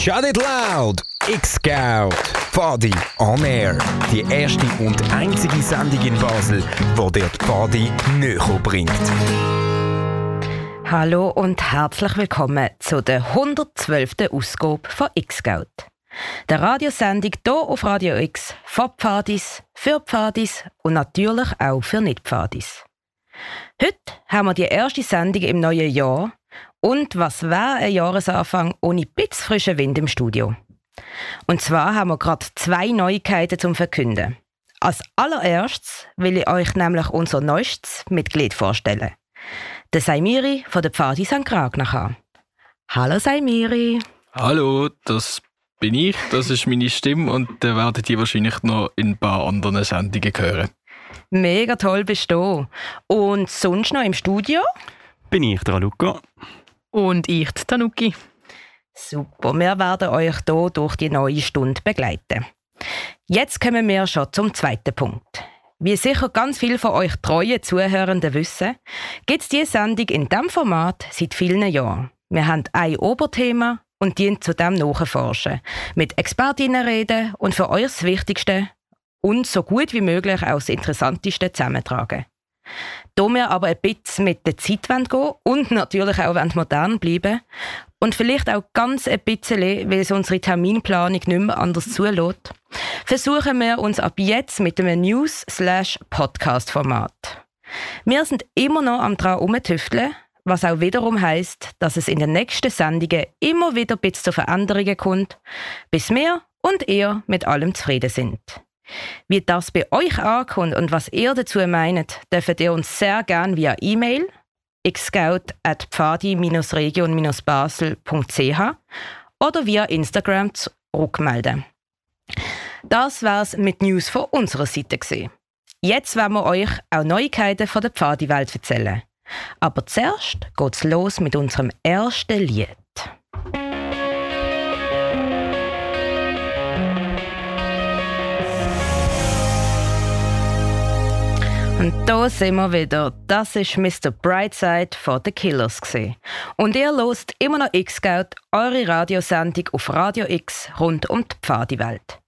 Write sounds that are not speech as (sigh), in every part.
Shut It Loud! X-Scout! Pfadi on Air. Die erste und einzige Sendung in Basel, wo dir die Pfadi näher bringt. Hallo und herzlich willkommen zu der 112. Ausgabe von X-Scout. Der Radiosendung hier auf Radio X von Pfadis, für Pfadis und natürlich auch für Nicht-Pfadis. Heute haben wir die erste Sendung im neuen Jahr und was wäre ein Jahresanfang ohne bisschen frischen Wind im Studio? Und zwar haben wir gerade zwei Neuigkeiten zum Verkünden. Als allererstes will ich euch nämlich unser neuestes Mitglied vorstellen. Der Saimiri von der Pfadi St. Ragnach. Hallo Saimiri. Hallo, das bin ich, das ist meine Stimme und dann werdet ihr wahrscheinlich noch in ein paar anderen Sendungen hören. Mega toll bist du. Und sonst noch im Studio? Bin ich, der Luca. Und ich, die Tanuki. Super, wir werden euch hier durch die neue Stunde begleiten. Jetzt kommen wir schon zum zweiten Punkt. Wie sicher ganz viele von euch treuen Zuhörenden wissen, gibt es diese Sendung in diesem Format seit vielen Jahren. Wir haben ein Oberthema und dienen zu dem nachforschen, mit Expertinnen reden und für euch das Wichtigste und so gut wie möglich auch das Interessanteste zusammentragen. Da wir aber ein bisschen mit der Zeit gehen wollen und natürlich auch modern bleiben und vielleicht auch ganz ein bisschen, weil es unsere Terminplanung nicht mehr anders zulässt, versuchen wir uns ab jetzt mit einem News-Podcast-Format. Wir sind immer noch am dran umtüfteln, was auch wiederum heißt, dass es in den nächsten Sendungen immer wieder ein bisschen zu Veränderungen kommt, bis wir und ihr mit allem zufrieden sind. Wie das bei euch ankommt und was ihr dazu meint, dürft ihr uns sehr gerne via E-Mail xscout.pfadi-region-basel.ch oder via Instagram zurückmelden. Das war's mit News von unserer Seite gesehen. Jetzt werden wir euch auch Neuigkeiten von der Pfadi-Welt erzählen. Aber zuerst geht's los mit unserem ersten Lied. Und da sind wir wieder. Das ist Mr. Brightside von The Killers. Gewesen. Und ihr lost immer noch X-Scout, eure Radiosendung auf Radio X rund um die Pfadiwelt.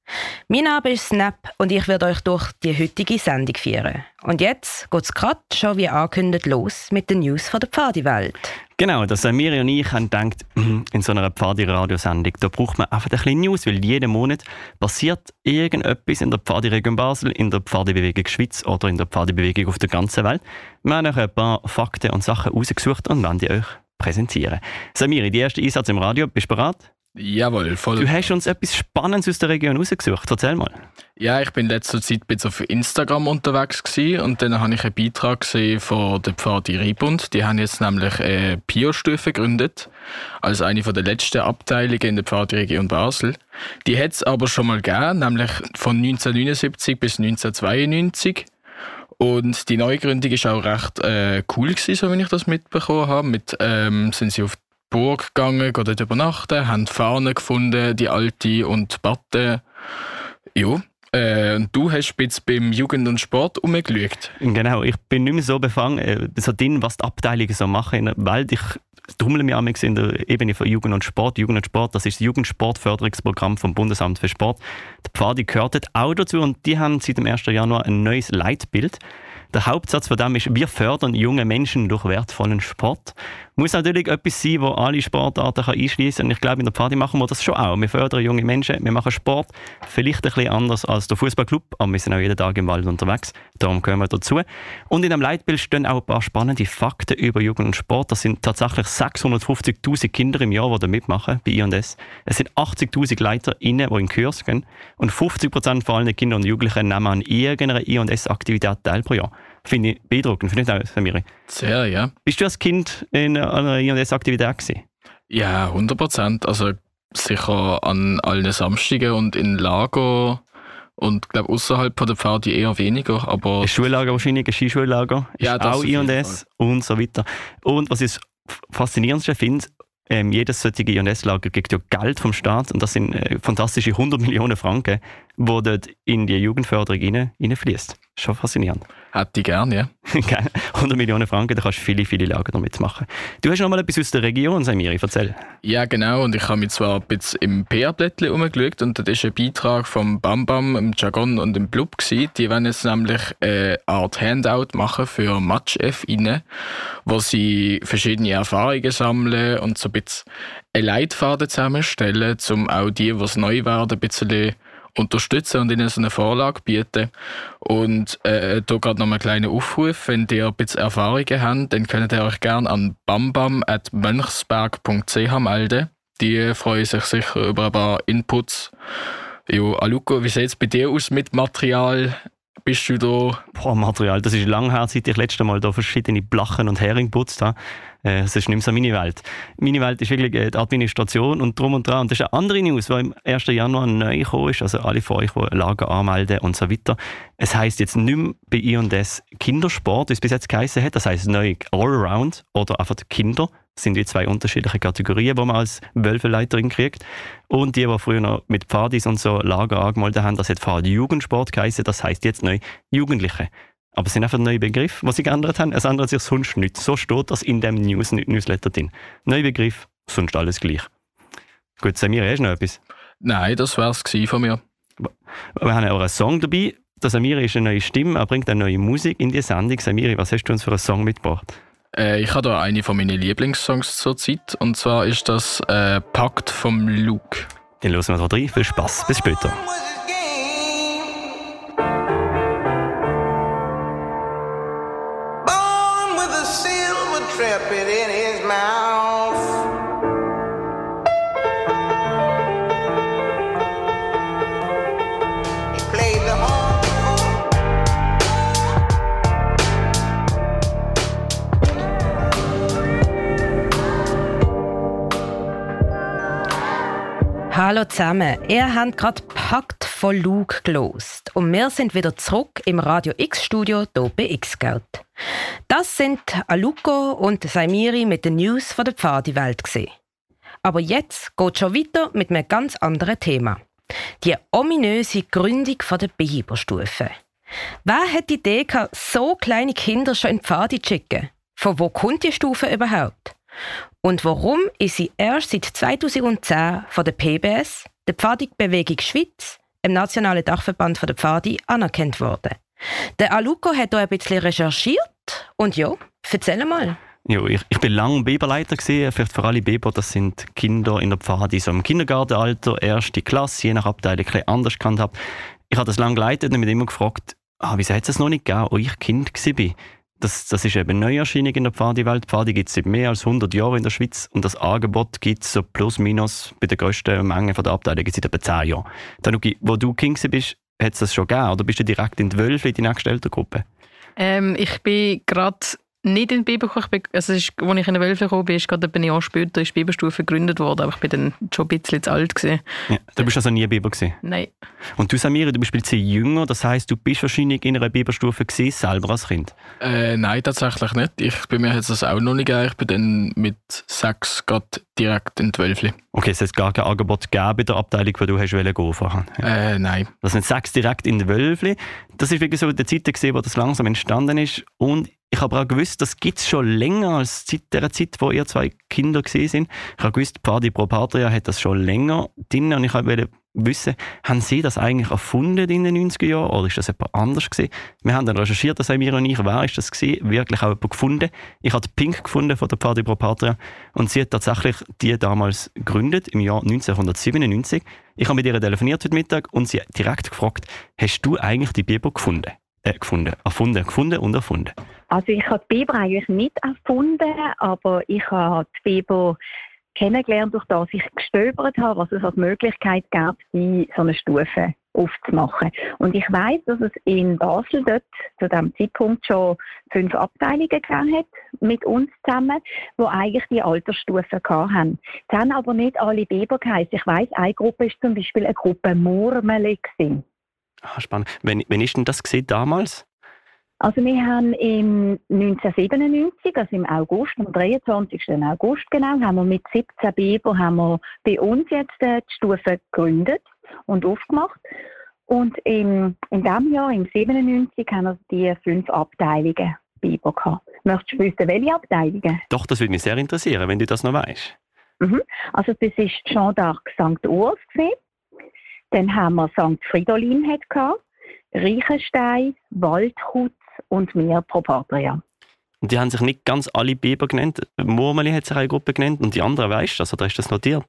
Mein Name ist Snap und ich werde euch durch die heutige Sendung führen. Und jetzt geht es gerade schon wie angekündigt los mit den News von der Pfadiwelt. Genau, dass Miri und ich haben gedacht, in so einer Pfadi-Radiosendung, da braucht man einfach ein bisschen News, weil jeden Monat passiert irgendetwas in der Pfadi-Region Basel, in der Pfadi-Bewegung Schweiz oder in der Pfadi-Bewegung auf der ganzen Welt. Wir haben euch ein paar Fakten und Sachen rausgesucht und werden die euch präsentieren. Samiri, die erste Einsatz im Radio, bist du bereit? Jawohl, voll. Du hast uns etwas Spannendes aus der Region rausgesucht. Erzähl mal. Ja, ich bin letzter Zeit ein auf Instagram unterwegs gewesen und dann habe ich einen Beitrag gesehen von der Pfadi Ribund. Die haben jetzt nämlich eine Pio-Stufe gegründet, als eine der letzten Abteilungen in der Pfadi-Region Basel. Die hat es aber schon mal gegeben, nämlich von 1979 bis 1992. Und die Neugründung war auch recht äh, cool gewesen, so wie ich das mitbekommen habe. Mit, ähm, sind sie auf Burg gegangen, dort übernachten, haben Fahnen gefunden, die alte und Batte. Ja, äh, du hast jetzt beim Jugend und Sport umgeschaut. Genau, ich bin nicht mehr so befangen, äh, so drin, was die Abteilungen so machen in der Welt. Ich tummle mich in der Ebene von Jugend und Sport. Jugend und Sport, das ist das Jugendsportförderungsprogramm vom Bundesamt für Sport. Der Pfadi gehört auch dazu und die haben seit dem 1. Januar ein neues Leitbild. Der Hauptsatz von dem ist, wir fördern junge Menschen durch wertvollen Sport. Muss natürlich etwas sein, wo alle Sportarten einschließen kann. Und ich glaube, in der Party machen wir das schon auch. Wir fördern junge Menschen, wir machen Sport. Vielleicht ein bisschen anders als der Fußballclub, aber wir sind auch jeden Tag im Wald unterwegs. Darum gehören wir dazu. Und in dem Leitbild stehen auch ein paar spannende Fakten über Jugend und Sport. Das sind tatsächlich 650.000 Kinder im Jahr, die da mitmachen bei I&S. Es sind 80.000 LeiterInnen, die in Kurs gehen. Und 50% von allen Kindern und Jugendlichen nehmen an irgendeiner I&S-Aktivität teil pro Jahr. Finde ich beeindruckend, finde ich auch, Samiri. Sehr, ja. Bist du als Kind in einer I&S-Aktivität gewesen? Ja, 100 Prozent. Also sicher an allen Samstagen und in Lager und glaube außerhalb von der Pfade eher weniger. Aber ein Schullager wahrscheinlich, ein Skischullager, ja, ist auch I&S und so weiter. Und was ich faszinierendste finde, ähm, jedes solche I&S-Lager kriegt ja Geld vom Staat und das sind äh, fantastische 100 Millionen Franken, die dort in die Jugendförderung rein, reinfließt. Schon faszinierend. Hätte ich gerne, ja. (laughs) 100 Millionen Franken, da kannst du viele, viele Lager damit machen. Du hast noch mal etwas aus der Region, Samiri, erzähl. Ja, genau. Und ich habe mich zwar ein bisschen im PR-Blättchen umgeschaut und das ist ein Beitrag vom Bam Bam, dem Jargon und dem Blub gewesen. Die wollen jetzt nämlich eine Art Handout machen für Match-F wo sie verschiedene Erfahrungen sammeln und so ein bisschen einen Leitfaden zusammenstellen, um auch die, die es neu werden, ein bisschen unterstützen und ihnen so eine Vorlage bieten. Und äh, da gerade noch einen kleinen Aufruf, wenn ihr ein bisschen Erfahrungen habt, dann könnt ihr euch gerne an bambam.mönchsberg.ch melden. Die freuen sich sicher über ein paar Inputs. Jo, Aluko, wie sieht es bei dir aus mit Material? Bist du da? Boah, Material, das ist lang her, seit ich letzte Mal da verschiedene Blachen und Hering putzt habe. Äh, es ist nicht mehr so meine Welt. Meine Welt ist wirklich äh, die Administration und drum und dran. Und das ist eine andere News, die im 1. Januar neu gekommen ist. Also alle von euch, die Lager anmelden und so weiter. Es heisst jetzt nicht mehr bei I&S Kindersport, wie es bis jetzt geheißen hat. Das heisst neu Allround oder einfach Kinder. Das sind die zwei unterschiedliche Kategorien, die man als Wölfeleiterin kriegt. Und die, die früher noch mit Pfadis und so Lager angemeldet haben, das hat Pfad Jugendsport geheißen. Das heisst jetzt neu Jugendliche. Aber es sind einfach neue Begriffe, die sie geändert haben. Es ändert sich sonst nichts. So steht das in dem News Newsletter drin. Neue Begriff, sonst alles gleich. Gut, Samir, hast du noch etwas? Nein, das war es von mir. Wir haben auch einen Song dabei. Der Samiri ist eine neue Stimme, er bringt eine neue Musik in die Sendung. Samiri, was hast du uns für einen Song mitgebracht? Äh, ich habe da eine von meinen Lieblingssongs zur Zeit. Und zwar ist das äh, Pakt vom Luke. Den hören wir da rein. Viel Spaß. Bis später. Hallo zusammen, ihr habt gerade Pakt von Luke gelost und wir sind wieder zurück im Radio X Studio hier bei X-Geld. Das sind Aluko und Saimiri mit den News von der Pfadiwelt. Aber jetzt geht schon weiter mit einem ganz anderen Thema. Die ominöse Gründung der Beheberstufe. Wer hat die Idee gehabt, so kleine Kinder schon in die Pfade zu schicken? Von wo kommt die Stufe überhaupt? Und warum ist sie erst seit 2010 von der PBS, der Pfadibewegung Schweiz, im Nationalen Dachverband der Pfadi, anerkannt worden? Der Aluko hat hier ein bisschen recherchiert und ja, erzähl mal. Ja, ich, ich bin lange Biberleiter gesehen. Vielleicht für alle Biber, das sind Kinder in der Pfadi, so im Kindergartenalter, erste Klasse, je nach Abteilung ein bisschen anders gekannt habe. Ich habe das lange geleitet und mich immer gefragt, ah, wieso hat es noch nicht gegeben, als ich Kind war? Das, das ist eben Neuerscheinung in der Pfadi-Welt. Pfadi gibt es seit mehr als 100 Jahren in der Schweiz und das Angebot gibt es so plus minus bei der grössten Menge der Abteilungen seit etwa 10 Jahren. Tanuki, wo du King bist, hat es das schon gegeben oder bist du direkt in die Wölfe, in die nächste Gruppe? Ähm, ich bin gerade nicht in die Bibelschule. Also ist, als ich in der Wölfe gekommen bin, ist gerade ein Jahr später ist die Bibelstufe gegründet worden, aber ich bin dann schon ein bisschen zu alt gewesen. Ja, du bist also nie Biber gewesen? Nein. Und du Samira, du bist ein bisschen jünger, das heisst, du bist wahrscheinlich in einer Bibelstufe gewesen, selber als Kind? Äh, nein, tatsächlich nicht. Ich, bei mir hat es das auch noch nicht gegeben. Ich bin dann mit sechs gerade direkt in die Wölfe. Okay, es hat gar kein Angebot gegeben in der Abteilung, wo du hast gehen vorher? Ja. Äh, nein. Das sind sechs direkt in die Wölfe. Das ist wirklich so die Zeit, wo das langsam entstanden ist und ich habe auch gewusst, das gibt es schon länger als seit der Zeit, wo ihr zwei Kinder gesehen sind. Ich habe gewusst, Party Pro Patria hat das schon länger drin und ich wollte wissen, haben Sie das eigentlich erfunden in den 90er Jahren oder ist das jemand anders gewesen? Wir haben dann recherchiert, das haben wir und ich, wer ist das gewesen? Wirklich auch jemand gefunden. Ich habe Pink gefunden von der Party Pro Patria und sie hat tatsächlich die damals gegründet, im Jahr 1997. Ich habe mit ihr telefoniert heute Mittag und sie direkt gefragt, hast du eigentlich die Biber gefunden? Äh, gefunden, erfunden, gefunden und erfunden. Also ich habe die Biber eigentlich nicht erfunden, aber ich habe die Biber kennengelernt, durch das ich gestöbert habe, was es als Möglichkeit gab, die so eine Stufe aufzumachen. Und ich weiß, dass es in Basel dort zu dem Zeitpunkt schon fünf Abteilungen gegeben hat mit uns zusammen, wo eigentlich die Altersstufen hatten. Es haben aber nicht alle Biber geheißen. Ich weiß, eine Gruppe ist zum Beispiel eine Gruppe Murmeli Ah, spannend. Wann, wann ist denn das damals? Also wir haben im 1997, also im August, am 23. August genau, haben wir mit 17 Biber haben wir bei uns jetzt äh, die Stufe gegründet und aufgemacht. Und im, in diesem Jahr, im 97, haben wir die fünf Abteilungen Biber gehabt. Möchtest du wissen, welche Abteilungen? Doch, das würde mich sehr interessieren, wenn du das noch weißt. Mhm. Also das ist Jean d'Arc St. Urs gewesen. Dann haben wir St. Fridolin gehabt, Reichenstein, Waldkutz und mir Pro Patria. Und die haben sich nicht ganz alle Biber genannt. Murmeli hat sich eine Gruppe genannt und die anderen weißt du das oder ist das notiert?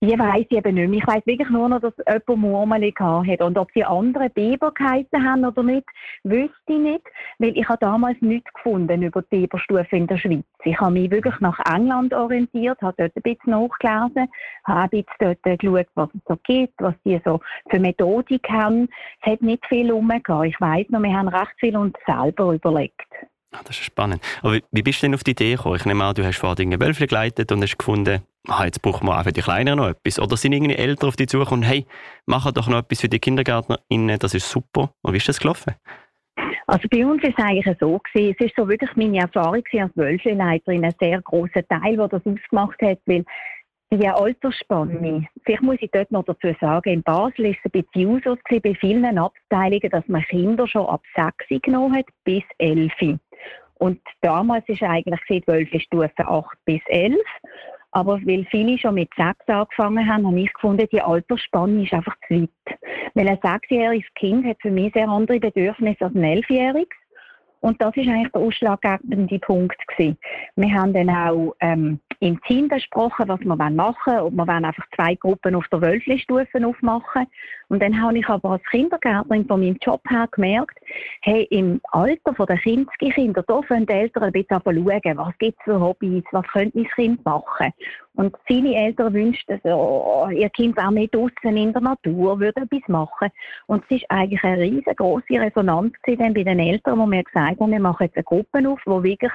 Ich weiss eben nicht mehr. Ich weiss wirklich nur noch, dass jemand Murmeli hat. Und ob sie andere Biber geheißen haben oder nicht, wüsste ich nicht. Weil ich habe damals nichts gefunden über die Biberstufe in der Schweiz. Ich habe mich wirklich nach England orientiert, habe dort ein bisschen nachgelesen, habe ein bisschen dort geschaut, was es so gibt, was die so für Methodik haben. Es hat nicht viel umgegangen. Ich weiss noch, wir haben recht viel uns selber überlegt. Ah, das ist spannend. Aber wie bist du denn auf die Idee gekommen? Ich nehme an, du hast vorher den Wölfe geleitet und hast gefunden, ah, jetzt brauchen wir auch für die Kleineren noch etwas. Oder sind irgendwie Eltern auf dich zugekommen und hey, mach doch noch etwas für die KindergärtnerInnen, das ist super. Und wie ist das gelaufen? Also bei uns ist es eigentlich so gewesen, es ist so wirklich meine Erfahrung als Wölfeleiterin, ein sehr grosser Teil, der das ausgemacht hat, weil die Altersspanne, vielleicht muss ich dort noch dazu sagen, in Basel ist es ein bisschen Usus bei vielen Abteilungen, dass man Kinder schon ab 6 genommen hat bis 11. Und damals ist eigentlich die Wölfe-Stufe 8 bis 11. Aber weil viele schon mit 6 angefangen haben, habe ich gefunden, die Altersspanne ist einfach zu weit. Weil ein sechsjähriges Kind hat für mich sehr andere Bedürfnisse als ein elfjähriges. Und das ist eigentlich der ausschlaggebende Punkt gewesen. Wir haben dann auch ähm, im Team besprochen, was wir machen wollen. Ob wir einfach zwei Gruppen auf der Wölfli-Stufe aufmachen. Und dann habe ich aber als Kindergärtnerin von meinem Job her gemerkt, hey, im Alter der Kindskinder, da können die Eltern ein bisschen schauen, was gibt es für Hobbys, was könnte mein Kind machen. Und viele Eltern wünschten, so, ihr Kind wäre mehr draußen in der Natur, würde etwas machen. Und es ist eigentlich eine riesengroße Resonanz bei den Eltern, wo wir gesagt haben, wir machen jetzt eine Gruppe auf, wo wirklich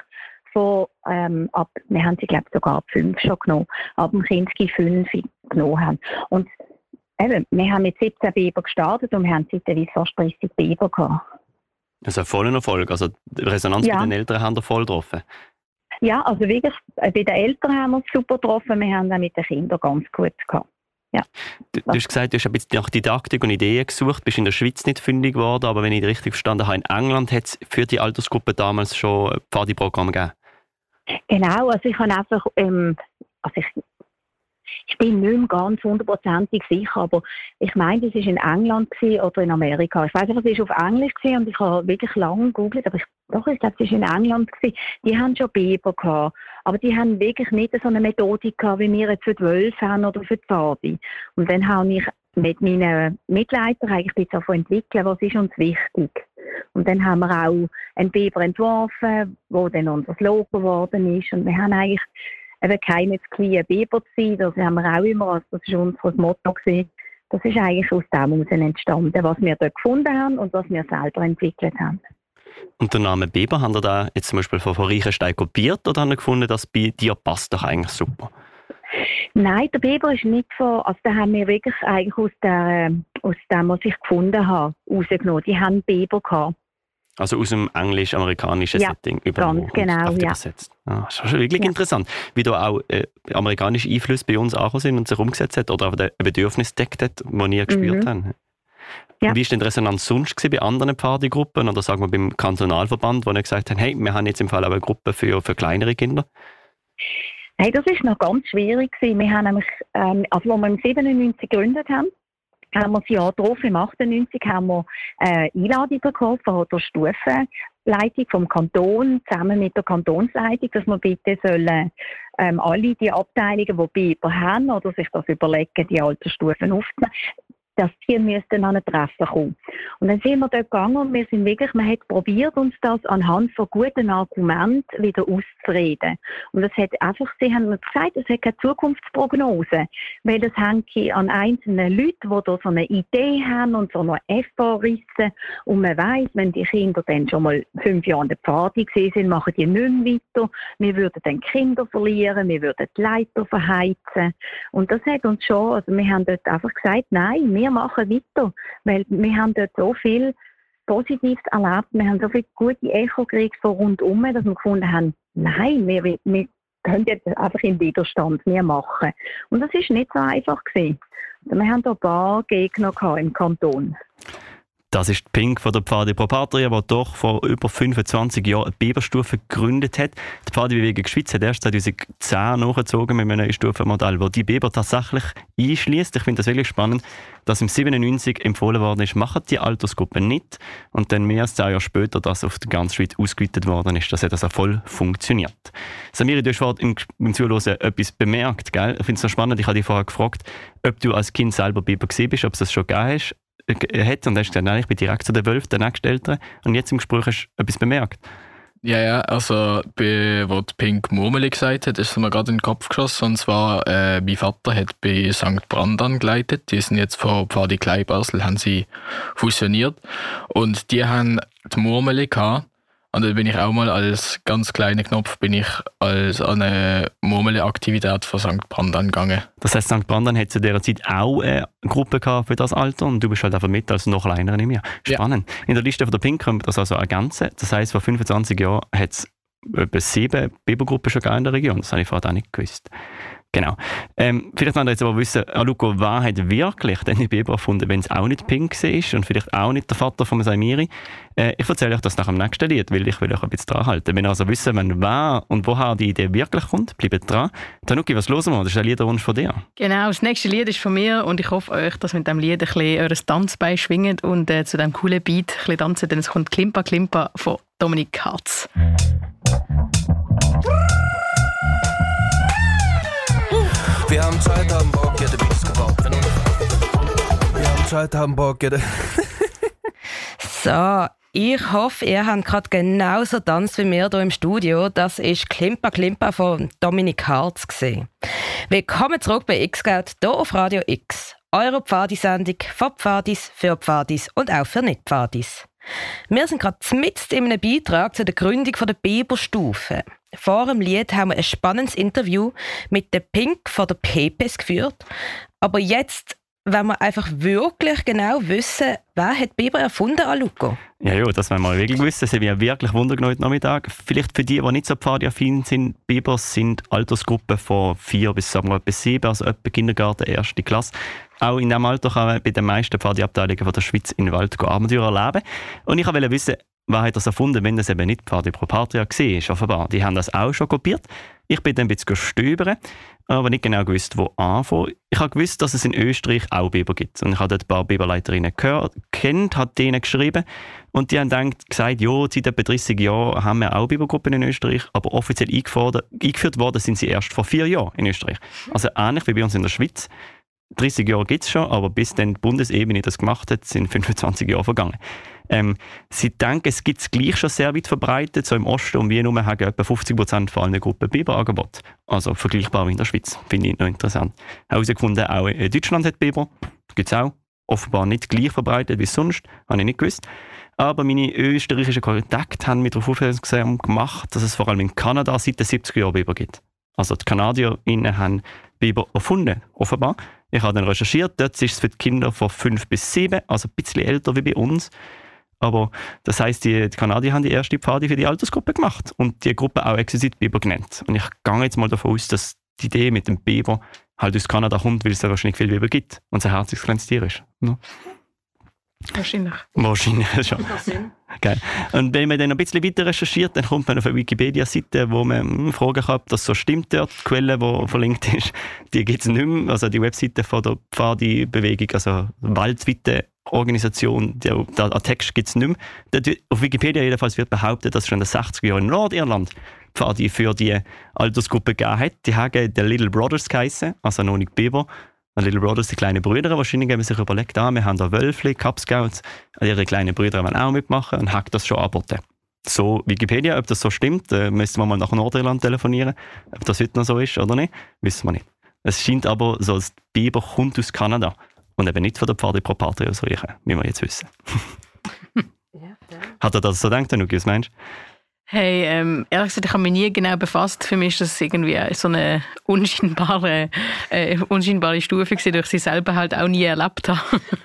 von, ähm, ab, wir haben sie, glaube ich, sogar ab fünf schon genommen, ab dem Kinski fünf genommen haben. Und eben, wir haben mit 17 Biber gestartet und wir haben seitdem fast 30 Biber gehabt. Also voller Erfolg, also die Resonanz ja. bei den Eltern haben wir voll getroffen. Ja, also wirklich, äh, bei den Eltern haben wir es super getroffen, wir haben auch mit den Kindern ganz gut gehabt. Ja. Du, du, hast gesagt, du hast ein bisschen nach Didaktik und Ideen gesucht, bist in der Schweiz nicht fündig geworden, aber wenn ich richtig verstanden habe, in England hat es für die Altersgruppe damals schon Pfadi-Programme gegeben. Genau, also ich habe einfach, ähm, also ich, ich bin nicht mehr ganz hundertprozentig sicher, aber ich meine, das war in England oder in Amerika. Ich weiß nicht, es war auf Englisch und ich habe wirklich lange gegoogelt, aber ich, doch, ich glaube, es war in England. Die haben schon Biber gehabt, aber die haben wirklich nicht so eine Methodik gehabt, wie wir jetzt für die Wölfe haben oder für die Pfade. Und dann habe ich mit meinen Mitleitern eigentlich davon entwickeln, was ist uns wichtig. Und dann haben wir auch einen Biber entworfen, wo dann unser Logo geworden ist. Und wir haben eigentlich eben keine kleinen Biber zu sein. Das haben wir auch immer, also das ist unser Motto gewesen. Das ist eigentlich aus dem heraus entstanden, was wir dort gefunden haben und was wir selber entwickelt haben. Und der Name Biber, haben ihr da jetzt zum Beispiel von, von Reichenstein kopiert oder haben ihr gefunden, dass bei dir passt doch eigentlich super? Nein, der Biber ist nicht von, also da haben wir wirklich eigentlich aus, der, aus dem, was ich gefunden habe, rausgenommen. Die haben Biber gehabt. Also aus dem englisch-amerikanischen ja, Setting über ganz genau, ja. übersetzt. Ah, das ist wirklich ja. interessant, wie da auch äh, amerikanische Einflüsse bei uns angekommen sind und sich umgesetzt hat oder ein Bedürfnis deckt hat, das wir gespürt mhm. haben. Ja. Wie war denn die Resonanz sonst bei anderen Partygruppen oder sagen wir beim Kantonalverband, wo wir gesagt haben, hey, wir haben jetzt im Fall auch eine Gruppe für, für kleinere Kinder? Hey, das ist noch ganz schwierig Wir haben nämlich, ähm, also als wir im 97 gegründet haben, haben wir das Jahr drauf, im 98, haben wir äh, Einladung bekommen von der Stufenleitung vom Kanton, zusammen mit der Kantonsleitung, dass wir bitte sollen, ähm, alle die Abteilungen, die Biber haben oder sich das überlegen, die Altersstufen aufzunehmen, dass die müssten an ein Treffen kommen. Und dann sind wir dort gegangen und wir sind wirklich, man hat probiert, uns das anhand von guten Argumenten wieder auszureden. Und das hat einfach, sie haben gesagt, es hat keine Zukunftsprognose, weil das hängt an einzelnen Leuten, die da so eine Idee haben und so eine FA-Risse. Und man weiss, wenn die Kinder dann schon mal fünf Jahre in der Pfade gesehen sind, machen die nicht mehr weiter. Wir würden dann Kinder verlieren, wir würden die Leiter verheizen. Und das hat uns schon, also wir haben dort einfach gesagt, nein, wir machen weiter, weil wir haben dort so viel Positives erlebt, wir haben so viel gute Echo gekriegt von rundum, dass wir gefunden haben, nein, wir, wir können jetzt einfach im Widerstand mehr machen. Und das ist nicht so einfach gewesen. Wir haben hier ein paar Gegner im Kanton. Das ist Pink von der Pfadi Pro Patria, die doch vor über 25 Jahren eine Biberstufe gegründet hat. Die Pfadi-Bewegung Schweiz hat erst 2010 nachgezogen mit einem neuen Stufenmodell, das die Biber tatsächlich einschließt. Ich finde das wirklich spannend, dass im 97 empfohlen worden ist, machen die Altersgruppe nicht. Und dann mehr als zehn Jahre später das auf der ganzen Schweiz ausgeweitet worden ist, dass das auch voll funktioniert. Samiri, du hast im, im Zuhören etwas bemerkt. Gell? Ich finde es so spannend, ich habe dich vorher gefragt, ob du als Kind selber Biber gesehen bist, ob es das schon gegeben hast hat und hast gesagt, nein, ich bin direkt zu der Wölfe, der Nächsteltern. Und jetzt im Gespräch hast du etwas bemerkt. Ja, ja, also, bei, wo die Pink Murmeli gesagt hat, ist mir gerade in den Kopf geschossen. Und zwar, äh, mein Vater hat bei St. Brandan geleitet. Die sind jetzt vor Pfadi Kleinbasel, haben sie fusioniert. Und die haben die Murmeli gehabt. Und dann bin ich auch mal als ganz kleiner Knopf bin ich als eine Murmeli-Aktivität von St. Brandan gegangen. Das heißt, St. Brandan hat zu dieser Zeit auch eine Gruppe gehabt für das Alter und du bist halt einfach mit als noch kleiner nicht mehr. Spannend. Ja. In der Liste von der Pink können wir das also ergänzen. Das heißt, vor 25 Jahren hat es etwa sieben Bibergruppen schon in der Region. Das habe ich vorher auch nicht gewusst. Genau. Ähm, vielleicht wollen wir jetzt aber wissen, Aluko, wer hat wirklich den Biber erfunden, wenn es auch nicht Pink ist und vielleicht auch nicht der Vater von Saimiri? Äh, ich erzähle euch das nach dem nächsten Lied, weil ich will euch ein bisschen dran halten. Wenn ihr also wissen wollt, wer und woher die Idee wirklich kommt, bleibt dran. Tanuki, was hören wir? Das ist ein Liederwunsch von dir. Genau, das nächste Lied ist von mir und ich hoffe euch, dass mit dem Lied ein bisschen eures Tanzbein schwingt und äh, zu diesem coolen Beat ein bisschen tanzen, denn es kommt Klimpa Klimpa von Dominik Katz. Wir haben Zeit, haben Bock, ja, der Beat ist gebaut. Wir haben Zeit, haben Bock, ja, (laughs) So, ich hoffe, ihr habt gerade genauso tanzt wie wir hier im Studio. Das ist Klimpa Klimpa von Dominik Harz gesehen. Willkommen zurück bei X-Scout hier auf Radio X. Eure Pfadisendung von Pfadis für Pfadis und auch für Nicht-Pfadis. Wir sind gerade mitten in einem Beitrag zu der Gründung der Biberstufe. Vor dem Lied haben wir ein spannendes Interview mit der Pink von der Pepes geführt. Aber jetzt wenn wir einfach wirklich genau wissen, wer hat Biber erfunden, Aluko? Ja, ja, das wollen wir wirklich wissen. Das haben wir wirklich genommen Nachmittag. Vielleicht für die, die nicht so pfadiaffin sind, Bibers sind Altersgruppen von vier bis sagen wir bis sieben, also etwa Kindergarten, erste Klasse. Auch in diesem Alter kann man bei den meisten Pfadiabteilungen der Schweiz in den Wald Abenteuer erleben. Und ich wollte wissen, wer hat das erfunden, wenn das eben nicht Pfadi Pro Patria war, offenbar. Die haben das auch schon kopiert. Ich bin dann ein bisschen stöbern aber nicht genau gewusst, wo anfangen. Ich habe gewusst, dass es in Österreich auch Biber gibt. Und ich habe dort ein paar Biberleiterinnen gehört, kennt, hat denen geschrieben. Und die haben dann gesagt, ja, seit etwa 30 Jahren haben wir auch Bibergruppen in Österreich, aber offiziell eingeführt worden sind sie erst vor vier Jahren in Österreich. Also ähnlich wie bei uns in der Schweiz. 30 Jahre gibt es schon, aber bis dann die Bundesebene das gemacht hat, sind 25 Jahre vergangen. Ähm, sie denken, es gibt es gleich schon sehr weit verbreitet. So im Osten und Wien haben etwa 50 Prozent von allen Gruppen Biberangebot. Also vergleichbar wie in der Schweiz. Finde ich noch interessant. Herausgefunden, auch in Deutschland hat Biber. Gibt es auch. Offenbar nicht gleich verbreitet wie sonst. Habe ich nicht gewusst. Aber meine österreichischen Kontakte haben mir darauf aufmerksam gemacht, dass es vor allem in Kanada seit den 70er Jahren Biber gibt. Also die KanadierInnen haben Biber erfunden, offenbar. Ich habe dann recherchiert, dort ist es für die Kinder von 5 bis 7, also ein bisschen älter wie bei uns. Aber das heißt, die, die Kanadier haben die erste Pfade für die Altersgruppe gemacht und die Gruppe auch explizit Biber genannt. Und ich gehe jetzt mal davon aus, dass die Idee mit dem Biber halt aus Kanada kommt, weil es da wahrscheinlich viel Biber gibt und es ein herziges kleines Tier ist. Ne? Wahrscheinlich. Wahrscheinlich (laughs) schon. Geil. Und wenn man dann ein bisschen weiter recherchiert, dann kommt man auf eine Wikipedia-Seite, wo man hm, fragen kann, ob das so stimmt dort. Die Quelle, die verlinkt ist, die gibt es nicht mehr. Also die Webseite von der Pfadi-Bewegung, also weltweite Organisation, der, der, der Text gibt es nicht mehr. Auf Wikipedia jedenfalls wird behauptet, dass schon in den 60er Jahren in Nordirland Pfadi für die Altersgruppe gegeben hat. Die haben die Little Brothers geheißen, also noch nicht Biber. Die Little Brothers, die kleinen Brüder, wahrscheinlich haben sich überlegt, ah, wir haben da Wölfli, Cub Scouts, ihre kleinen Brüder wollen auch mitmachen und haben das schon angeboten. So Wikipedia, ob das so stimmt, äh, müssen wir mal nach Nordirland telefonieren. Ob das heute noch so ist oder nicht, wissen wir nicht. Es scheint aber so, dass Biber kommt aus Kanada und eben nicht von der Pfade pro Patria aus Riechen, wie wir jetzt wissen. Hat er das so gedacht, Nuki, was meinst Hey, ähm, ehrlich gesagt, ich habe mich nie genau befasst. Für mich ist das irgendwie so eine unscheinbare, äh, unscheinbare Stufe gewesen, die ich sie selber halt auch nie erlebt habe.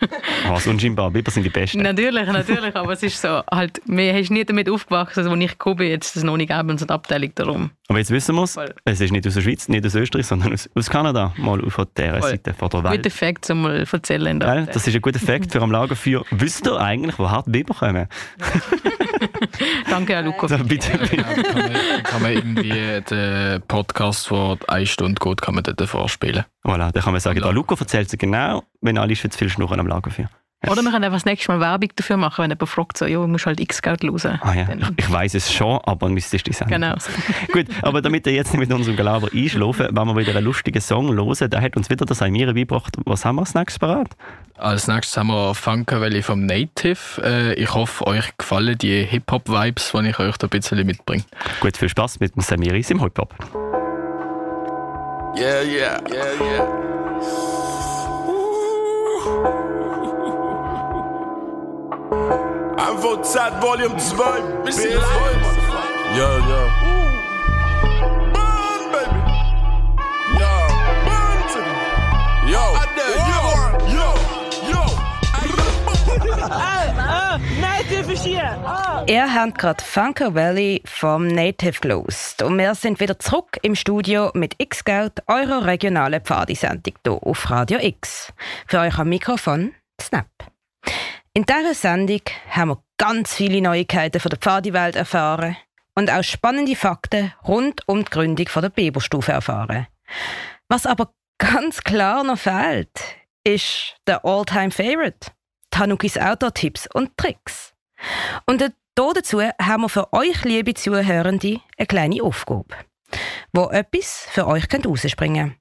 (laughs) Was unscheinbar, Biber sind die Besten. natürlich, natürlich, aber es ist so, halt, mir hast nie damit aufgewachsen, also, als ich gekommen bin, jetzt das noch nicht geben, so eine Abteilung darum. Aber jetzt wissen wir es, es ist nicht aus der Schweiz, nicht aus Österreich, sondern aus, aus Kanada, mal von dieser Voll. Seite von der Welt. Guter Fakt, um mal zu erzählen. der? Abteilung. Das ist ein guter Fakt für am Lagerfeuer. Wisst ihr eigentlich, woher die Biber kommen? (laughs) Danke, Herr Luko. Bitte, bitte. kann, man, kann man irgendwie den Podcast, der eine Stunde geht, kann man dort vorspielen. Voilà, dann kann man sagen, da Luca erzählt es genau, wenn alle schon zu viel schnurren am Lagerfeuer. Oder wir können einfach das nächste Mal Werbung dafür machen, wenn jemand fragt, so, jo, du musst halt X-Geld hören. Ah ja, Dann- ich, ich weiß es schon, aber müsstest du sagen. Genau. (laughs) Gut, aber damit ihr jetzt nicht mit unserem Gelaber einschlafen, wenn wir wieder einen lustigen Song hören, der hat uns wieder das Almira beigebracht. Was haben wir als nächstes parat? Als nächstes haben wir Funkerwelle vom Native. Äh, ich hoffe, euch gefallen die Hip-Hop-Vibes, die ich euch da ein bisschen mitbringe. Gut, viel Spaß mit dem Samiris im Hip-Hop. Yeah, yeah, yeah, yeah. Einfach Zeit, Volume 2. Bisschen. Ja, ja. Ihr habt gerade Funker Valley vom Native gelost und wir sind wieder zurück im Studio mit X-Scout, eurer regionalen Pfadisendung hier auf Radio X. Für euch am Mikrofon Snap. In dieser Sendung haben wir ganz viele Neuigkeiten von der Pfadiwelt erfahren und auch spannende Fakten rund um die Gründung der Biberstufe erfahren. Was aber ganz klar noch fehlt, ist der All-Time-Favorite, Tanukis Outdoor-Tipps und Tricks. Und da dazu haben wir für euch, liebe Zuhörende, eine kleine Aufgabe, wo etwas für euch könnt rausspringen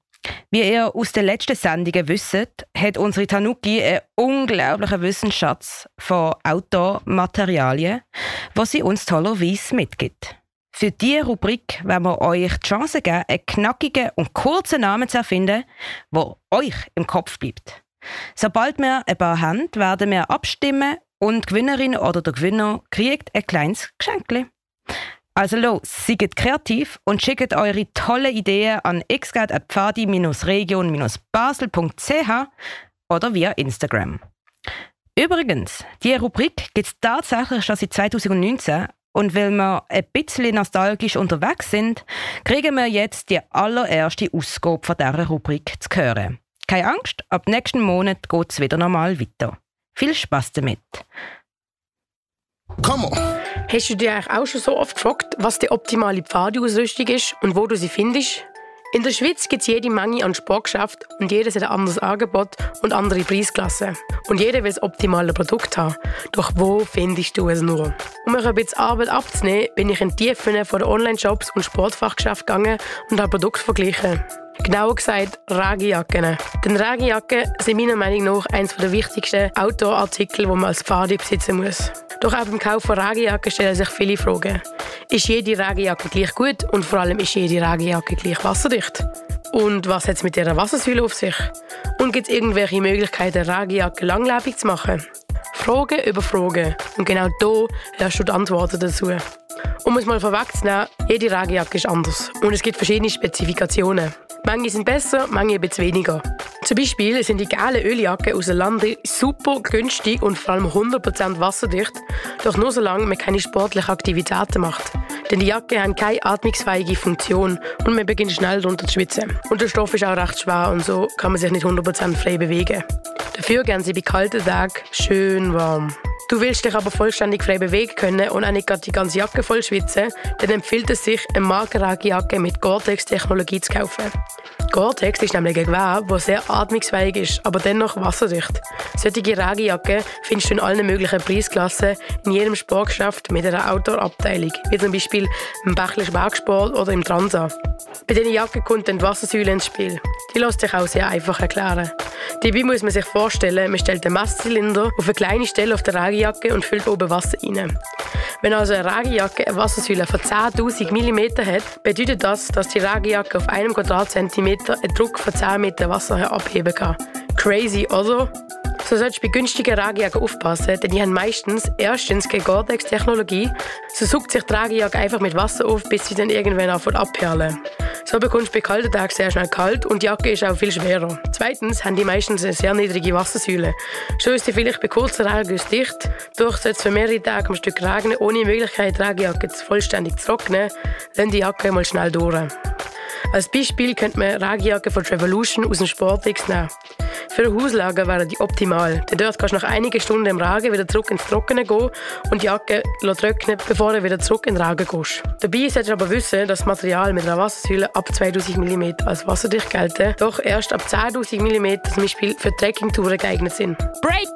Wie ihr aus den letzten Sendungen wisst, hat unsere Tanuki einen unglaublichen Wissensschatz von Outdoor-Materialien, was sie uns tollerweise mitgibt. Für diese Rubrik wollen wir euch die Chance geben, einen knackigen und kurzen Namen zu erfinden, der euch im Kopf bleibt. Sobald wir ein paar haben, werden wir abstimmen und die Gewinnerin oder der Gewinner kriegt ein kleines Geschenkli. Also los, seid kreativ und schickt eure tollen Ideen an xgad.pfadi-region-basel.ch oder via Instagram. Übrigens, die Rubrik gibt es tatsächlich schon seit 2019 und weil wir ein bisschen nostalgisch unterwegs sind, kriegen wir jetzt die allererste Ausgabe von dieser Rubrik zu hören. Keine Angst, ab nächsten Monat geht es wieder normal weiter. Viel Spaß damit! Come on. Hast du dich eigentlich auch schon so oft gefragt, was die optimale Pfadausrüstung ist und wo du sie findest? In der Schweiz gibt es jede Menge an Sportgeschäften und jedes hat ein anderes Angebot und andere Preisklassen. Und jeder will das optimale Produkt haben. Doch wo findest du es nur? Um mir ein bisschen Arbeit abzunehmen, bin ich in die Tiefen von den Online-Shops und Sportfachgeschäften gegangen und habe Produkte verglichen. Genauer gesagt Regenjacken. Denn Regenjacken sind meiner Meinung nach eines der wichtigsten Outdoor-Artikel, die man als Pfadi besitzen muss. Doch auch beim Kauf von Regenjacken stellen sich viele Fragen. Ist jede Regenjacke gleich gut und vor allem ist jede Regenjacke gleich wasserdicht? Und was hat es mit dieser Wassersäule auf sich? Und gibt es irgendwelche Möglichkeiten, Regenjacke langlebig zu machen? Fragen über Fragen. Und genau hier hörst du die Antworten dazu. Um es mal vorwegzunehmen, jede Regenjacke ist anders und es gibt verschiedene Spezifikationen. Manche sind besser, manche bisschen weniger. Zum Beispiel sind die gelben Öljacken aus dem Lande super günstig und vor allem 100% wasserdicht, doch nur solange man keine sportlichen Aktivitäten macht. Denn die Jacken haben keine atmungsfähige Funktion und man beginnt schnell darunter zu schwitzen. Und der Stoff ist auch recht schwer und so kann man sich nicht 100% frei bewegen. Dafür gehen sie bei kalten Tagen schön warm. Du willst dich aber vollständig frei bewegen können und auch nicht die ganze Jacke voll schwitzen, dann empfiehlt es sich, eine Markenregenjacke mit Gore-Tex-Technologie zu kaufen. Gore-Tex ist nämlich ein Gewebe, das sehr atmungsfähig ist, aber dennoch wasserdicht. Solche Regenjacken findest du in allen möglichen Preisklassen in jedem Sportgeschäft mit einer Outdoor-Abteilung, wie zum Beispiel im Bächlisch Bergsport oder im Transa. Bei diesen Jacken kommt dann die Wassersäule ins Spiel. Die lässt sich auch sehr einfach erklären. Dabei muss man sich vorstellen, man stellt den Messzylinder auf eine kleine Stelle auf der Regenjacke und füllt oben Wasser rein. Wenn also eine Regenjacke eine Wassersäule von 10.000 mm hat, bedeutet das, dass die Regenjacke auf einem Quadratzentimeter einen Druck von 10 Meter Wasser abheben kann. Crazy, oder? So solltest du bei günstigen Ragejacken aufpassen, denn die haben meistens erstens keine Gore-Tex-Technologie, so sucht sich die Ragejacke einfach mit Wasser auf, bis sie dann irgendwann anfängt abperlen. So bekommst du bei kalten Tagen sehr schnell kalt und die Jacke ist auch viel schwerer. Zweitens haben die meistens eine sehr niedrige Wassersäule. So ist sie vielleicht bei kurzen Regenguss dicht, durch sollte es für mehrere Tage am Stück regnen, ohne Möglichkeit, die Regenjacke vollständig zu trocknen, dann die Jacke mal schnell durch. Als Beispiel könnte man Regenjacke von Revolution aus dem Sportix nehmen. Für ein Hauslager wären die optimal, denn dort kannst du nach einigen Stunden im Regen wieder zurück ins Trockene gehen und die Jacke trocknen, bevor du wieder zurück in den Regen gehst. Dabei solltest du aber wissen, dass das Material mit einer Wassersäule ab 2000 mm als wasserdicht gelten, doch erst ab 10.000 mm zum Beispiel für Trekkingtouren geeignet sind. Break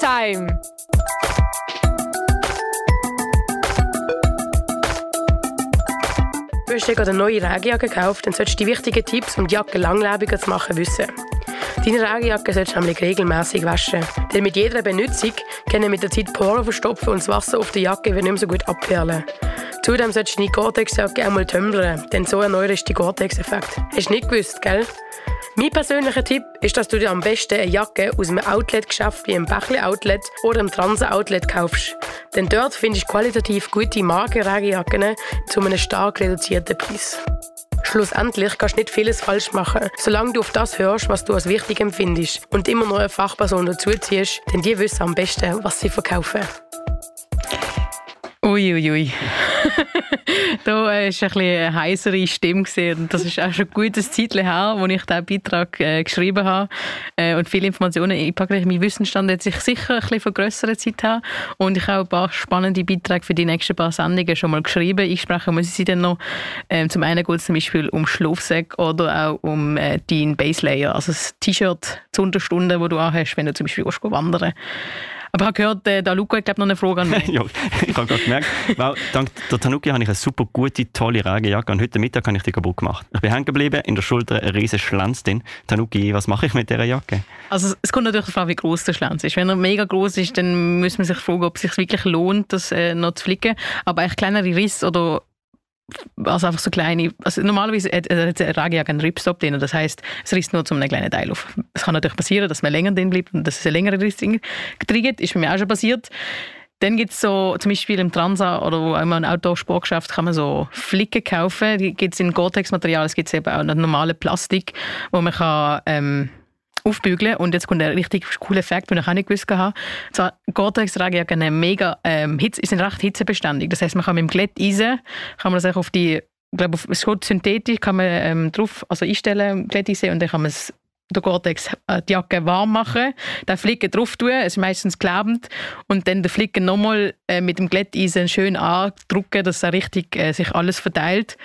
Gerade eine neue Regenjacke gekauft, dann solltest du die wichtigen Tipps, um die Jacke langlebiger zu machen, wissen. Deine Regenjacke solltest du nämlich regelmäßig waschen. Denn mit jeder Benutzung können mit der Zeit Poren verstopfen und das Wasser auf der Jacke wird nicht mehr so gut abperlen. Zudem solltest du deine Gore-Tex-Jacke einmal tümmern, denn so erneuerst du den Gore-Tex-Effekt. Hast du nicht gewusst, gell? Mein persönlicher Tipp ist, dass du dir am besten eine Jacke aus einem Outlet-Geschäft wie einem Bächle-Outlet oder einem Transa-Outlet kaufst. Denn dort findest du qualitativ gute Markenregenjacken zu einem stark reduzierten Preis. Schlussendlich kannst du nicht vieles falsch machen, solange du auf das hörst, was du als wichtig empfindest und immer noch eine Fachperson dazuziehst, denn die wissen am besten, was sie verkaufen. Uiuiui. Ui, ui. (laughs) da war ein bisschen eine heisere Stimme. Gewesen. Das ist auch schon ein gutes Zeitchen her, als ich diesen Beitrag äh, geschrieben habe. Äh, und viele Informationen einpacke. Mein Wissensstand hat sich sicher ein bisschen von grösserer Zeit her. Und ich habe ein paar spannende Beiträge für die nächsten paar Sendungen schon mal geschrieben. Ich spreche muss ich sie dann noch. Ähm, zum einen geht es zum Beispiel um Schlafsack oder auch um äh, deinen Baselayer, also das T-Shirt zur Unterstunde, das du anhast, wenn du zum Beispiel wandern aber ich habe gehört, äh, der Luca hat glaub, noch eine Frage an (laughs) mich. ja, ich habe gerade gemerkt, weil, dank der Tanuki habe ich eine super gute, tolle Regenjacke und heute Mittag habe ich die kaputt gemacht. Ich bin hängen geblieben, in der Schulter ein riesen Schlanz drin. Tanuki, was mache ich mit dieser Jacke? Also es kommt natürlich darauf an, wie groß der Schlanz ist. Wenn er mega groß ist, dann muss man sich fragen, ob es sich wirklich lohnt, das äh, noch zu flicken. Aber eigentlich kleinere Risse oder also einfach so kleine, also normalerweise hat eine Ragejacke einen Ripstop drin, das heißt, es risst nur zu einem kleinen Teil auf. Es kann natürlich passieren, dass man länger drin bleibt und dass es ein längerer Riss getriggert, ist mir auch schon passiert. Dann gibt es so, zum Beispiel im Transa oder wo immer ein Outdoor-Sportgeschäft kann man so Flicken kaufen. Die gibt es in Gore-Tex-Material, es gibt eben auch noch normale Plastik, wo man kann, ähm, aufbügeln. Und jetzt kommt ein richtig cooler Effekt, den ich auch nicht gewusst habe. Zwar, Gore-Tex-Regenjacken mega, ähm, sind recht hitzebeständig. Das heißt, man kann mit dem Glätteisen, kann man das auf die, ich glaube, es ist synthetisch, kann man ähm, drauf, also einstellen, Glätteisen, und dann kann man es Gore-Tex äh, die Jacke warm machen, den Flicken drauf tun, es ist meistens klebend und dann den Flicken nochmal äh, mit dem Glätteisen schön andrücken, dass er richtig äh, sich alles verteilt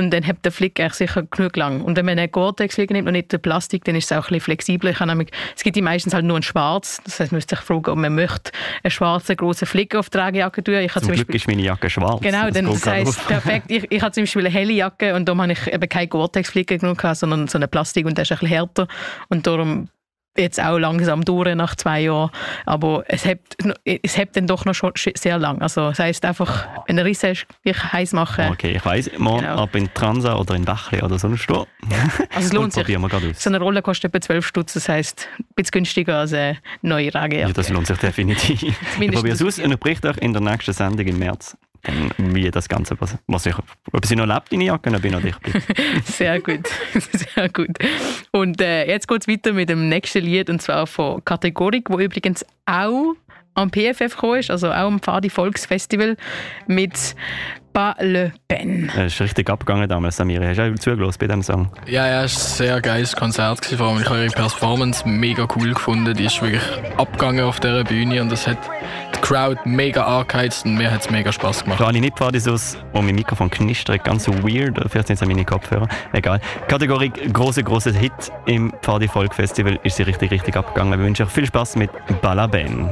und dann hat der Flick eigentlich sicher genug lang. Und wenn man einen Gore-Tex nimmt und nicht den Plastik, dann ist es auch ein bisschen flexibler. Ich nämlich, es gibt die meistens halt nur ein Schwarz, das heißt, man müsste sich fragen, ob man möchte einen schwarzen großen Flick auf die Tragejacke tun. Ich zum, zum Glück Beispiel, ist meine Jacke schwarz. Genau, das, das heisst, perfekt. Ich, ich habe zum Beispiel eine helle Jacke und da habe ich eben keine Gore-Tex-Flicken genug sondern so eine Plastik und der ist ein bisschen härter und darum jetzt auch langsam durch nach zwei Jahren. Aber es hat, es hat dann doch noch schon sehr lang. Also das heisst einfach, wenn du Riss hast, ich heiß machen. Okay, ich weiss, morgen genau. ab in Transa oder in Bächle oder sonst wo. (laughs) Also es lohnt sich. So eine Rolle kostet etwa 12 Stutz, das heisst ein bisschen günstiger als eine neue Rage. Ja, das lohnt sich definitiv. ich probiere es aus und ich berichte euch in der nächsten Sendung im März wie das Ganze, was, was ich, ob sie noch lebt, deine Jacke, ob ich noch dicht bin. (laughs) Sehr gut, (laughs) sehr gut. Und äh, jetzt geht es weiter mit dem nächsten Lied, und zwar von Kategorik, wo übrigens auch am PFF gekommen ist, also auch am Pfadi Volksfestival mit Pas le Pen. Es ist richtig abgegangen damals, Samira. Hast du auch zugelassen bei diesem Song? Ja, ja, es war ein sehr geiles Konzert. Vor allem. Ich habe ihre Performance mega cool gefunden. Die ist wirklich abgegangen auf dieser Bühne und das hat die Crowd mega angeheizt und mir hat es mega Spass gemacht. Nicht Pfadisus, wo mein Mikrofon knistert, ganz so weird. Vielleicht sind es meine Kopfhörer. Egal. Kategorie große große Hit im Pfadi Folk Festival ist sie richtig, richtig abgegangen. Wir wünschen euch viel Spaß mit Balaben.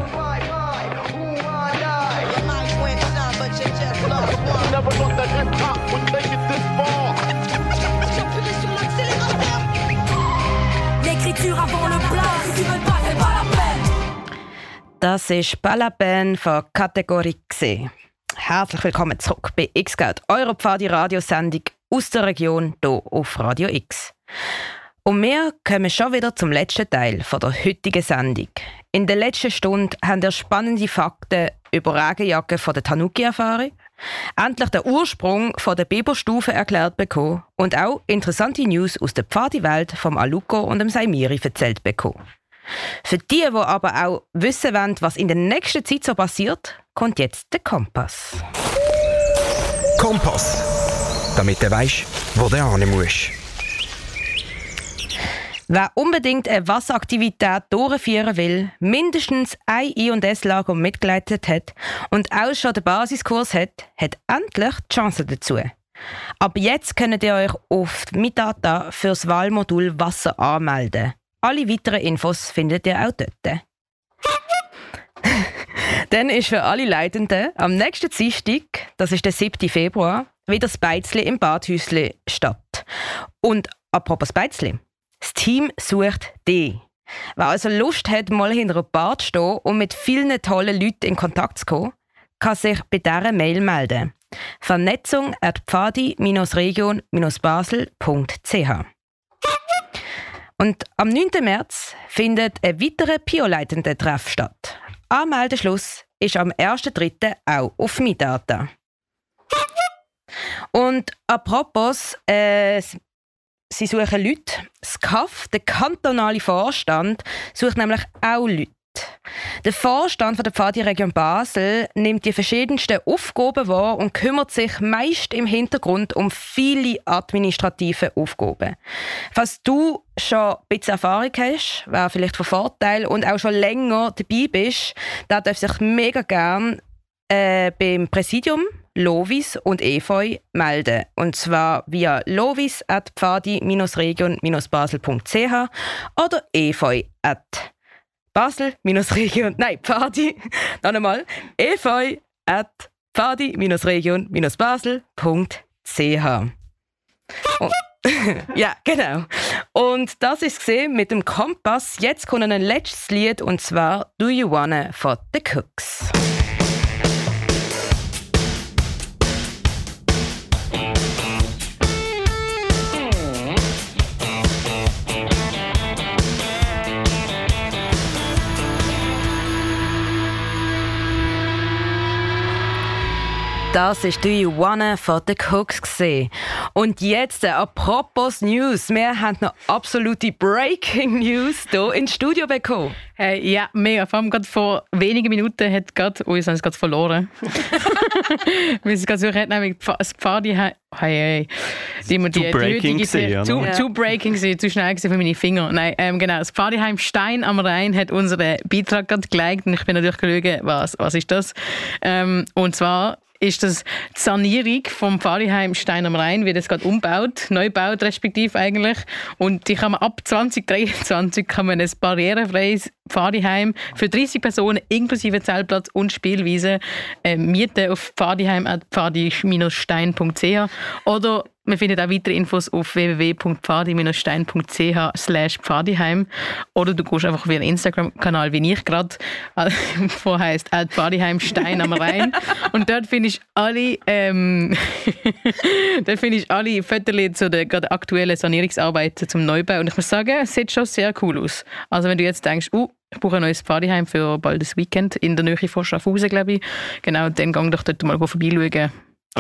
Das ist Balaben von Kategorie C. Herzlich willkommen zurück bei X-Geld, eurer Pfadi-Radiosendung aus der Region hier auf Radio X. Und wir kommen schon wieder zum letzten Teil von der heutigen Sendung. In der letzten Stunde haben wir spannende Fakten über Regenjacken von der Tanuki erfahren, endlich den Ursprung von der Biberstufe erklärt bekommen und auch interessante News aus der Pfadi-Welt vom Aluko und dem Saimiri erzählt bekommen. Für die, die aber auch wissen wollen, was in der nächsten Zeit so passiert, kommt jetzt der Kompass. Kompass. Damit du weißt, wo du hin musst. Wer unbedingt eine Wasseraktivität durchführen will, mindestens ein I&S-Lager mitgeleitet hat und auch schon den Basiskurs hat, hat endlich die Chance dazu. Ab jetzt könnt ihr euch auf Mitdata für das Wahlmodul Wasser anmelden. Alle weiteren Infos findet ihr auch dort. (laughs) Dann ist für alle Leitenden am nächsten Dienstag, das ist der 7. Februar, wieder das Beizli im Badhäusli statt. Und apropos Beizli, das Team sucht dich. Wer also Lust hat, mal hinter einem Bar zu stehen und mit vielen tollen Leuten in Kontakt zu kommen, kann sich bei dieser Mail melden. Vernetzung at pfadi-region-basel.ch Und am 9. März findet ein weiterer Pio-Leitenden-Treff statt. Anmeldeschluss ist am 1.3. auch auf Midata. Und apropos, äh, sie suchen Leute. Das KAF, der kantonale Vorstand, sucht nämlich auch Leute. Der Vorstand der Pfadi-Region Basel nimmt die verschiedensten Aufgaben wahr und kümmert sich meist im Hintergrund um viele administrative Aufgaben. Falls du schon ein bisschen Erfahrung hast, wäre vielleicht von Vorteil und auch schon länger dabei bist, dann darf sich mega gern äh, beim Präsidium Lovis und Efeu melden. Und zwar via lovis.pfadi-region-basel.ch oder efeu basel-region, nein, Pfadi, (laughs) noch einmal, efeu at pfadi-region-basel.ch. (laughs) ja, genau. Und das ist gesehen mit dem Kompass. Jetzt kommt ein letztes Lied und zwar Do You Wanna for the Cooks. Das ist «Do You Wanna» von The Cooks. Gewesen. Und jetzt, äh, apropos News, wir haben noch absolute Breaking News hier ins Studio bekommen. Hey, ja, mega. Vor allem gerade vor wenigen Minuten hat gerade, oh, jetzt haben es gerade verloren. (laughs) (laughs) Wir sind gerade suchen, nämlich das Pfadi, hey, hey, die, die, die, breaking die, die, zu, ja. zu breaking gewesen, zu schnell für meine Finger. Nein, ähm, genau, das Pfadiheim Stein am Rhein hat unseren Beitrag gerade geliked und ich bin natürlich geschaut, was, was ist das? Ähm, und zwar ist das die Sanierung vom Pfarrheim Stein am Rhein, wird jetzt gerade umgebaut, neu gebaut respektive eigentlich. Und die kann man ab 2023 kann man ein barrierefreies Pfarrheim für 30 Personen inklusive Zeltplatz und Spielwiese äh, mieten auf pfadi-stein.ch oder man findet auch weitere Infos auf www.pfadi-stein.ch slash pfadiheim oder du gehst einfach via Instagram-Kanal, wie ich gerade, (laughs) wo heisst Pfadiheim Stein am Rhein. Und dort finde ich alle ähm, (laughs) dort finde ich alle Fotos zu den gerade aktuellen Sanierungsarbeiten zum Neubau. Und ich muss sagen, es sieht schon sehr cool aus. Also wenn du jetzt denkst, uh, ich brauche ein neues Pfadiheim für bald das Weekend in der Nähe von Schaffhausen, glaube ich. Genau, dann gang doch dort mal vorbeischauen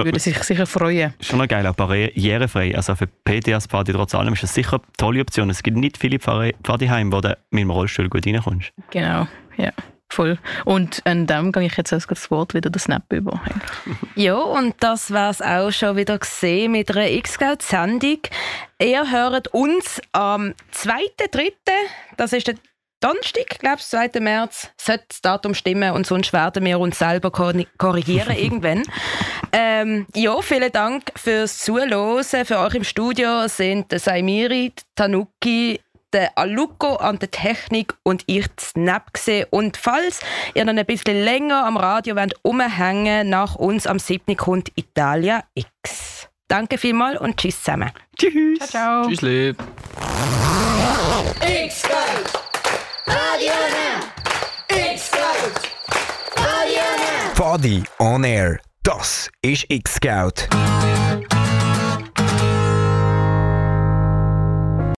würde sich sicher freuen. Schon noch geil, auch barrierefrei. Also für PTS Pfadi trotz allem ist das sicher eine tolle Option. Es gibt nicht viele Pfadiheime, wo du mit dem Rollstuhl gut reinkommst. Genau, ja. Voll. Und an dem gehe ich jetzt als das Wort wieder das Snap über. (laughs) ja, und das war es auch schon wieder gesehen mit einer X-Sendung. Ihr hört uns am 2.3., das ist der Donnerstag, glaube ich, 2. März, sollte das Datum stimmen und sonst werden wir uns selber korrigieren (laughs) irgendwann. Ähm, ja, vielen Dank fürs Zuhören. Für euch im Studio sind der Saimiri, die Tanuki, der Aluko an der Technik und ich Snap gesehen. Und falls ihr noch ein bisschen länger am Radio wollt, umhängen, nach uns am 7. kommt Italia X. Danke vielmals und tschüss zusammen. Tschüss. Ciao, ciao. Tschüss, lieb. Radio X-Scout. Radio Fadi on Air. Das ist X-Scout.